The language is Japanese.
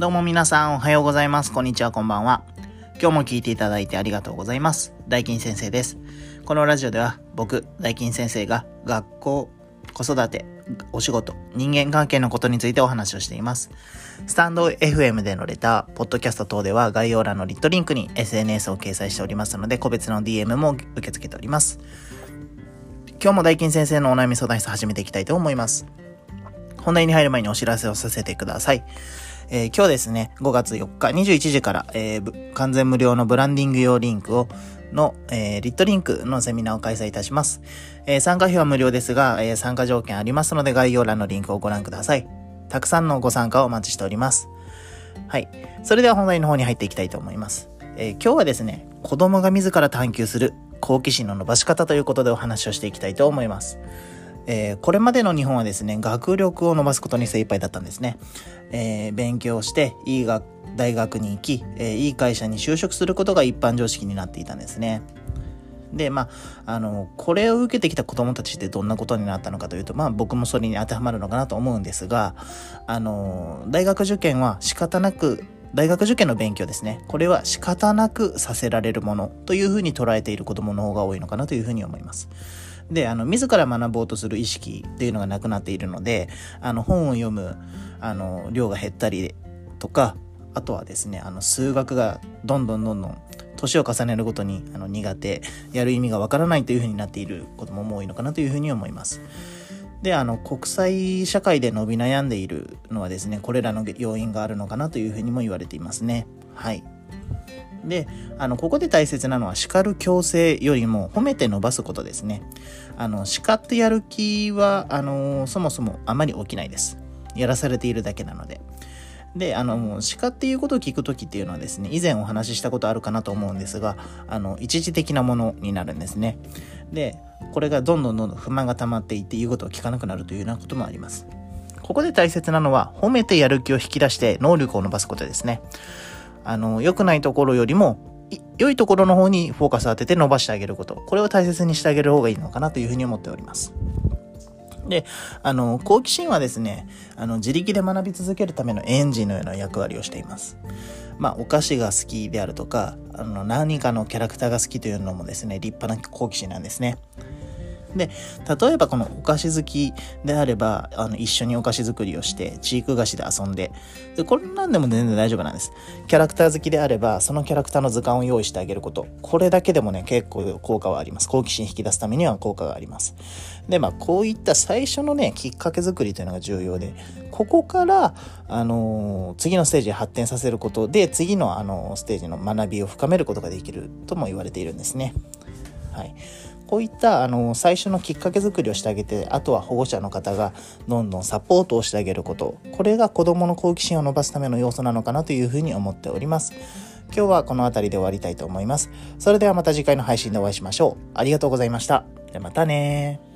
どうも皆さんおはようございます。こんにちは、こんばんは。今日も聞いていただいてありがとうございます。大金先生です。このラジオでは僕、大金先生が学校、子育て、お仕事、人間関係のことについてお話をしています。スタンド FM でのレター、ポッドキャスト等では概要欄のリットリンクに SNS を掲載しておりますので、個別の DM も受け付けております。今日も大金先生のお悩み相談室始めていきたいと思います。本題に入る前にお知らせをさせてください。えー今日ですね、5月4日21時から、えー完全無料のブランディング用リンクを、の、えーリットリンクのセミナーを開催いたします。え参加費は無料ですが、え参加条件ありますので概要欄のリンクをご覧ください。たくさんのご参加をお待ちしております。はい。それでは本題の方に入っていきたいと思います。え今日はですね、子供が自ら探求する好奇心の伸ばし方ということでお話をしていきたいと思います。えーこれまでの日本はですね、学力を伸ばすことに精一杯だったんですね。えー勉強して、いい学大学に行き、えーいい会社に就職することが一般常識になっていたんですね。で、まあ、あの、これを受けてきた子供たちってどんなことになったのかというと、まあ僕もそれに当てはまるのかなと思うんですが、あの、大学受験は仕方なく、大学受験の勉強ですね。これは仕方なくさせられるものというふうに捉えている子供の方が多いのかなというふうに思います。で、あの、自ら学ぼうとする意識っていうのがなくなっているので、あの、本を読む、あの、量が減ったりとか、あとはですね、あの、数学がどんどんどんどん年を重ねるごとにあの苦手、やる意味がわからないというふうになっている子供も多いのかなというふうに思います。で、あの、国際社会で伸び悩んでいるのはですね、これらの要因があるのかなというふうにも言われていますね。はい。で、あの、ここで大切なのは叱る強制よりも褒めて伸ばすことですね。あの、叱ってやる気は、あの、そもそもあまり起きないです。やらされているだけなので。で、あの、叱っていうことを聞くときっていうのはですね、以前お話ししたことあるかなと思うんですが、あの、一時的なものになるんですね。で、これがどんどんどんどん不満が溜まっていって言うことを聞かなくなるというようなこともあります。ここで大切なのは、褒めてやる気を引き出して能力を伸ばすことですね。あの、良くないところよりも、良いところの方にフォーカスを当てて伸ばしてあげること。これを大切にしてあげる方がいいのかなというふうに思っております。で、あの、好奇心はですね、あの、自力で学び続けるためのエンジンのような役割をしています。まあ、お菓子が好きであるとか、あの、何かのキャラクターが好きというのもですね、立派な好奇心なんですね。で、例えばこのお菓子好きであれば、あの、一緒にお菓子作りをして、チーク菓子で遊んで、で、これなんでも全然大丈夫なんです。キャラクター好きであれば、そのキャラクターの図鑑を用意してあげること。これだけでもね、結構効果はあります。好奇心引き出すためには効果があります。で、まあ、こういった最初のね、きっかけ作りというのが重要で、ここから、あのー次のステージへ発展させることで、次の、あのーステージの学びを深めることができるとも言われているんですね。はい。こういったあの最初のきっかけ作りをしてあげてあとは保護者の方がどんどんサポートをしてあげること。これが子どもの好奇心を伸ばすための要素なのかなというふうに思っております。今日はこの辺りで終わりたいと思います。それではまた次回の配信でお会いしましょう。ありがとうございました。じゃまたね